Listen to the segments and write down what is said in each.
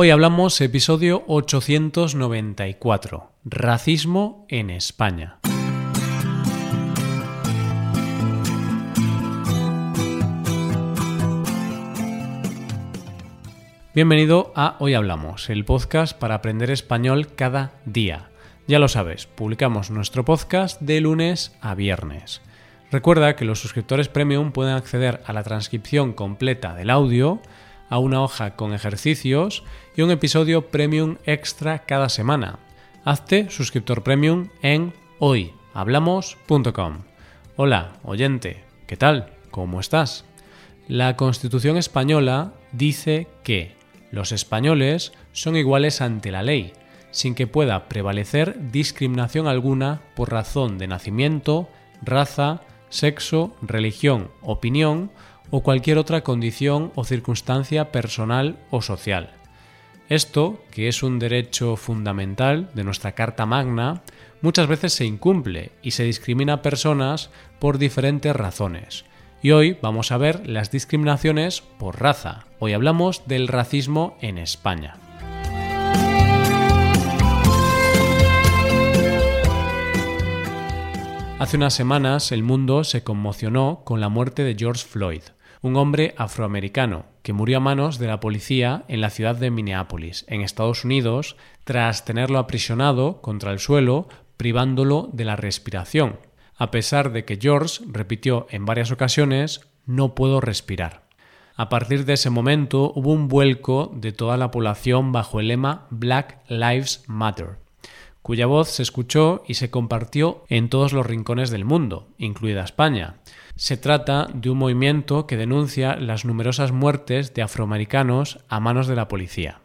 Hoy hablamos episodio 894, Racismo en España. Bienvenido a Hoy Hablamos, el podcast para aprender español cada día. Ya lo sabes, publicamos nuestro podcast de lunes a viernes. Recuerda que los suscriptores premium pueden acceder a la transcripción completa del audio, a una hoja con ejercicios y un episodio premium extra cada semana. Hazte suscriptor premium en hoyhablamos.com. Hola, oyente, ¿qué tal? ¿Cómo estás? La Constitución española dice que los españoles son iguales ante la ley, sin que pueda prevalecer discriminación alguna por razón de nacimiento, raza, sexo, religión, opinión o cualquier otra condición o circunstancia personal o social. Esto, que es un derecho fundamental de nuestra Carta Magna, muchas veces se incumple y se discrimina a personas por diferentes razones. Y hoy vamos a ver las discriminaciones por raza. Hoy hablamos del racismo en España. Hace unas semanas el mundo se conmocionó con la muerte de George Floyd, un hombre afroamericano que murió a manos de la policía en la ciudad de Minneapolis, en Estados Unidos, tras tenerlo aprisionado contra el suelo, privándolo de la respiración, a pesar de que George repitió en varias ocasiones no puedo respirar. A partir de ese momento hubo un vuelco de toda la población bajo el lema Black Lives Matter, cuya voz se escuchó y se compartió en todos los rincones del mundo, incluida España, se trata de un movimiento que denuncia las numerosas muertes de afroamericanos a manos de la policía.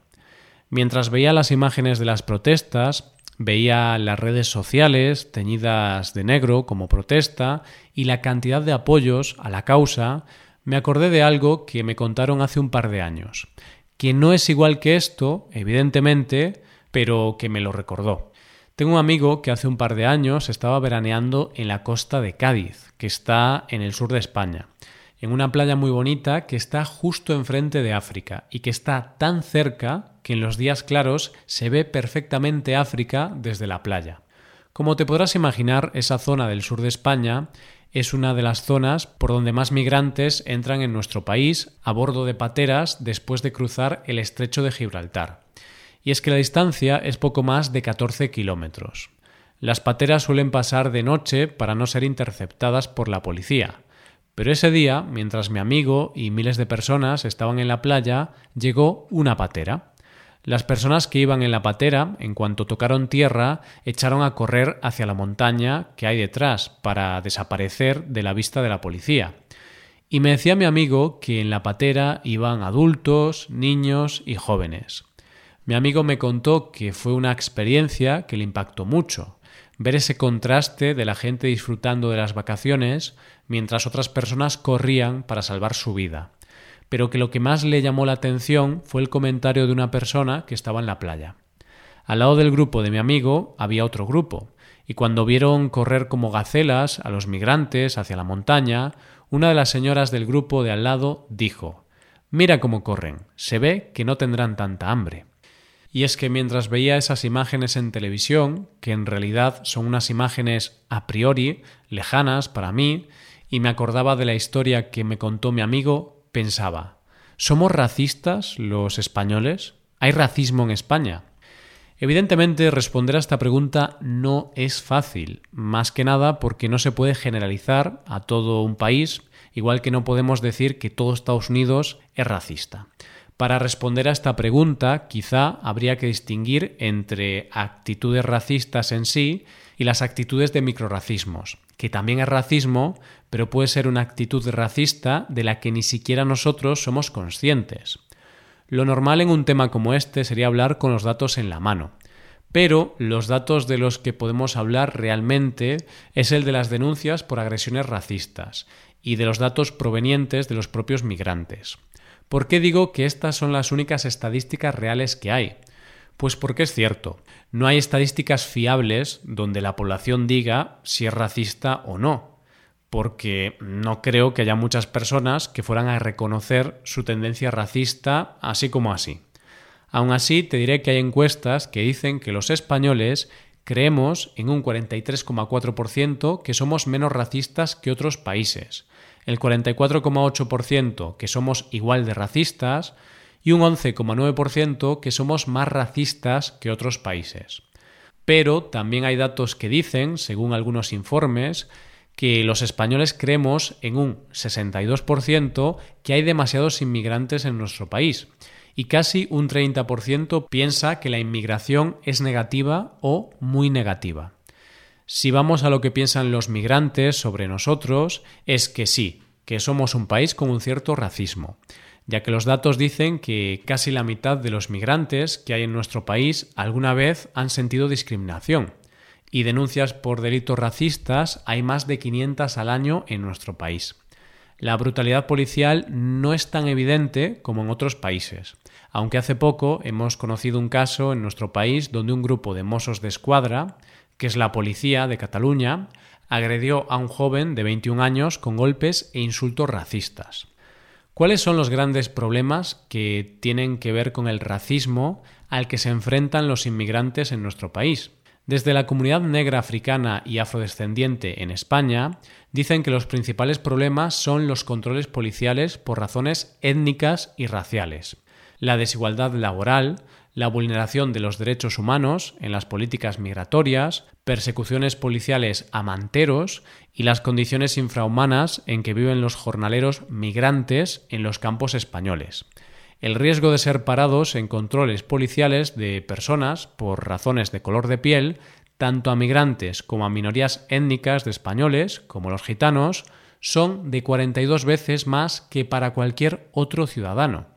Mientras veía las imágenes de las protestas, veía las redes sociales teñidas de negro como protesta y la cantidad de apoyos a la causa, me acordé de algo que me contaron hace un par de años, que no es igual que esto, evidentemente, pero que me lo recordó. Tengo un amigo que hace un par de años estaba veraneando en la costa de Cádiz, que está en el sur de España, en una playa muy bonita que está justo enfrente de África y que está tan cerca que en los días claros se ve perfectamente África desde la playa. Como te podrás imaginar, esa zona del sur de España es una de las zonas por donde más migrantes entran en nuestro país a bordo de pateras después de cruzar el estrecho de Gibraltar y es que la distancia es poco más de 14 kilómetros. Las pateras suelen pasar de noche para no ser interceptadas por la policía. Pero ese día, mientras mi amigo y miles de personas estaban en la playa, llegó una patera. Las personas que iban en la patera, en cuanto tocaron tierra, echaron a correr hacia la montaña que hay detrás para desaparecer de la vista de la policía. Y me decía mi amigo que en la patera iban adultos, niños y jóvenes. Mi amigo me contó que fue una experiencia que le impactó mucho, ver ese contraste de la gente disfrutando de las vacaciones mientras otras personas corrían para salvar su vida, pero que lo que más le llamó la atención fue el comentario de una persona que estaba en la playa. Al lado del grupo de mi amigo había otro grupo, y cuando vieron correr como gacelas a los migrantes hacia la montaña, una de las señoras del grupo de al lado dijo Mira cómo corren, se ve que no tendrán tanta hambre. Y es que mientras veía esas imágenes en televisión, que en realidad son unas imágenes a priori lejanas para mí, y me acordaba de la historia que me contó mi amigo, pensaba, ¿somos racistas los españoles? ¿Hay racismo en España? Evidentemente, responder a esta pregunta no es fácil, más que nada porque no se puede generalizar a todo un país, igual que no podemos decir que todo Estados Unidos es racista. Para responder a esta pregunta, quizá habría que distinguir entre actitudes racistas en sí y las actitudes de microracismos, que también es racismo, pero puede ser una actitud racista de la que ni siquiera nosotros somos conscientes. Lo normal en un tema como este sería hablar con los datos en la mano, pero los datos de los que podemos hablar realmente es el de las denuncias por agresiones racistas y de los datos provenientes de los propios migrantes. ¿Por qué digo que estas son las únicas estadísticas reales que hay? Pues porque es cierto, no hay estadísticas fiables donde la población diga si es racista o no, porque no creo que haya muchas personas que fueran a reconocer su tendencia racista así como así. Aún así, te diré que hay encuestas que dicen que los españoles creemos en un 43,4% que somos menos racistas que otros países, el 44,8% que somos igual de racistas y un 11,9% que somos más racistas que otros países. Pero también hay datos que dicen, según algunos informes, que los españoles creemos en un 62% que hay demasiados inmigrantes en nuestro país y casi un 30% piensa que la inmigración es negativa o muy negativa. Si vamos a lo que piensan los migrantes sobre nosotros, es que sí, que somos un país con un cierto racismo, ya que los datos dicen que casi la mitad de los migrantes que hay en nuestro país alguna vez han sentido discriminación, y denuncias por delitos racistas hay más de 500 al año en nuestro país. La brutalidad policial no es tan evidente como en otros países, aunque hace poco hemos conocido un caso en nuestro país donde un grupo de mozos de escuadra, que es la policía de Cataluña, agredió a un joven de 21 años con golpes e insultos racistas. ¿Cuáles son los grandes problemas que tienen que ver con el racismo al que se enfrentan los inmigrantes en nuestro país? Desde la comunidad negra africana y afrodescendiente en España dicen que los principales problemas son los controles policiales por razones étnicas y raciales, la desigualdad laboral, la vulneración de los derechos humanos en las políticas migratorias, persecuciones policiales a manteros y las condiciones infrahumanas en que viven los jornaleros migrantes en los campos españoles. El riesgo de ser parados en controles policiales de personas por razones de color de piel, tanto a migrantes como a minorías étnicas de españoles, como los gitanos, son de 42 veces más que para cualquier otro ciudadano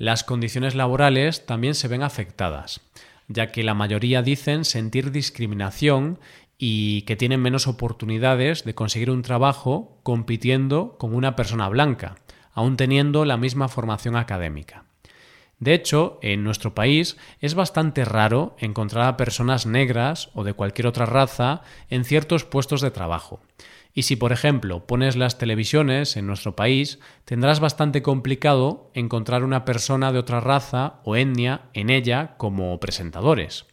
las condiciones laborales también se ven afectadas, ya que la mayoría dicen sentir discriminación y que tienen menos oportunidades de conseguir un trabajo compitiendo con una persona blanca, aún teniendo la misma formación académica. De hecho, en nuestro país es bastante raro encontrar a personas negras o de cualquier otra raza en ciertos puestos de trabajo, y si, por ejemplo, pones las televisiones en nuestro país, tendrás bastante complicado encontrar una persona de otra raza o etnia en ella como presentadores.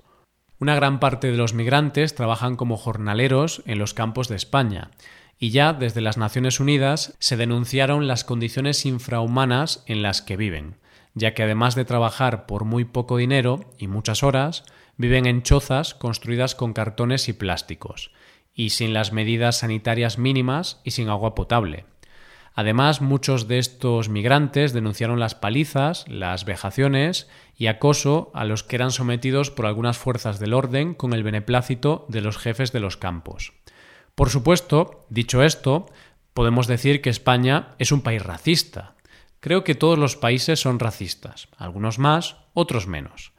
Una gran parte de los migrantes trabajan como jornaleros en los campos de España, y ya desde las Naciones Unidas se denunciaron las condiciones infrahumanas en las que viven, ya que además de trabajar por muy poco dinero y muchas horas, viven en chozas construidas con cartones y plásticos, y sin las medidas sanitarias mínimas y sin agua potable. Además, muchos de estos migrantes denunciaron las palizas, las vejaciones y acoso a los que eran sometidos por algunas fuerzas del orden con el beneplácito de los jefes de los campos. Por supuesto, dicho esto, podemos decir que España es un país racista. Creo que todos los países son racistas, algunos más, otros menos.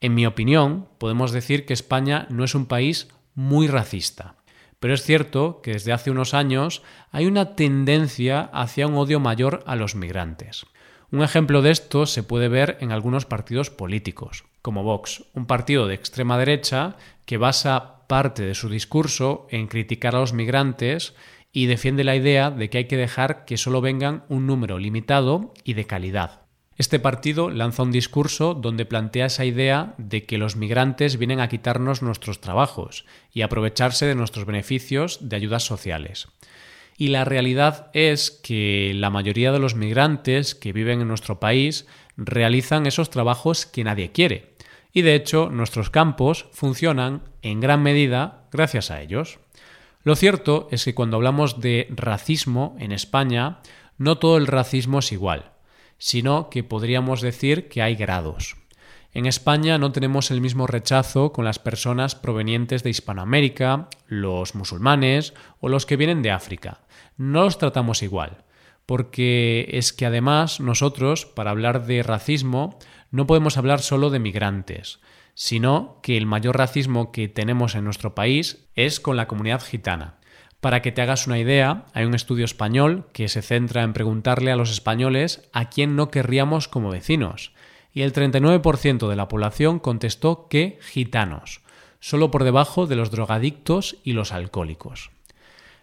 En mi opinión, podemos decir que España no es un país muy racista. Pero es cierto que desde hace unos años hay una tendencia hacia un odio mayor a los migrantes. Un ejemplo de esto se puede ver en algunos partidos políticos, como Vox, un partido de extrema derecha que basa parte de su discurso en criticar a los migrantes y defiende la idea de que hay que dejar que solo vengan un número limitado y de calidad. Este partido lanza un discurso donde plantea esa idea de que los migrantes vienen a quitarnos nuestros trabajos y aprovecharse de nuestros beneficios de ayudas sociales. Y la realidad es que la mayoría de los migrantes que viven en nuestro país realizan esos trabajos que nadie quiere. Y de hecho nuestros campos funcionan en gran medida gracias a ellos. Lo cierto es que cuando hablamos de racismo en España, no todo el racismo es igual sino que podríamos decir que hay grados. En España no tenemos el mismo rechazo con las personas provenientes de Hispanoamérica, los musulmanes o los que vienen de África. No los tratamos igual, porque es que además nosotros, para hablar de racismo, no podemos hablar solo de migrantes, sino que el mayor racismo que tenemos en nuestro país es con la comunidad gitana. Para que te hagas una idea, hay un estudio español que se centra en preguntarle a los españoles a quién no querríamos como vecinos, y el 39% de la población contestó que gitanos, solo por debajo de los drogadictos y los alcohólicos.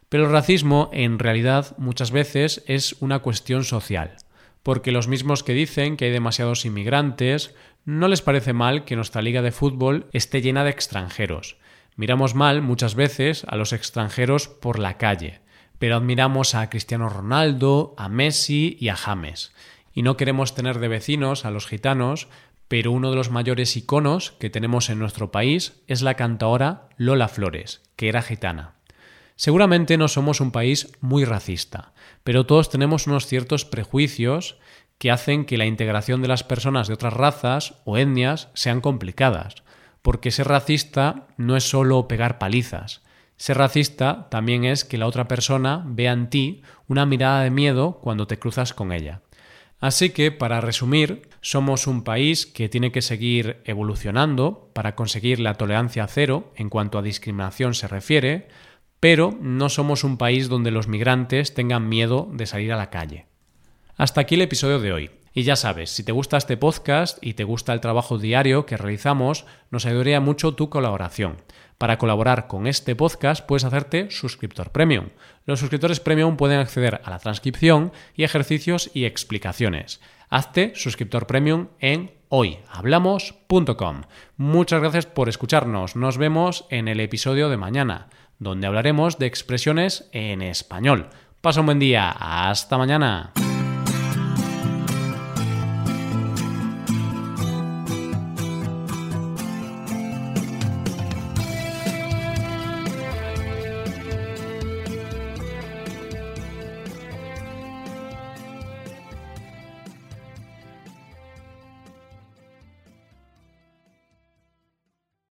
Pero el racismo, en realidad, muchas veces es una cuestión social, porque los mismos que dicen que hay demasiados inmigrantes no les parece mal que nuestra liga de fútbol esté llena de extranjeros. Miramos mal muchas veces a los extranjeros por la calle, pero admiramos a Cristiano Ronaldo, a Messi y a James. Y no queremos tener de vecinos a los gitanos, pero uno de los mayores iconos que tenemos en nuestro país es la cantaora Lola Flores, que era gitana. Seguramente no somos un país muy racista, pero todos tenemos unos ciertos prejuicios que hacen que la integración de las personas de otras razas o etnias sean complicadas, porque ser racista no es solo pegar palizas. Ser racista también es que la otra persona vea en ti una mirada de miedo cuando te cruzas con ella. Así que, para resumir, somos un país que tiene que seguir evolucionando para conseguir la tolerancia cero en cuanto a discriminación se refiere, pero no somos un país donde los migrantes tengan miedo de salir a la calle. Hasta aquí el episodio de hoy. Y ya sabes, si te gusta este podcast y te gusta el trabajo diario que realizamos, nos ayudaría mucho tu colaboración. Para colaborar con este podcast puedes hacerte suscriptor premium. Los suscriptores premium pueden acceder a la transcripción y ejercicios y explicaciones. Hazte suscriptor premium en hoyhablamos.com. Muchas gracias por escucharnos. Nos vemos en el episodio de mañana, donde hablaremos de expresiones en español. Pasa un buen día. Hasta mañana.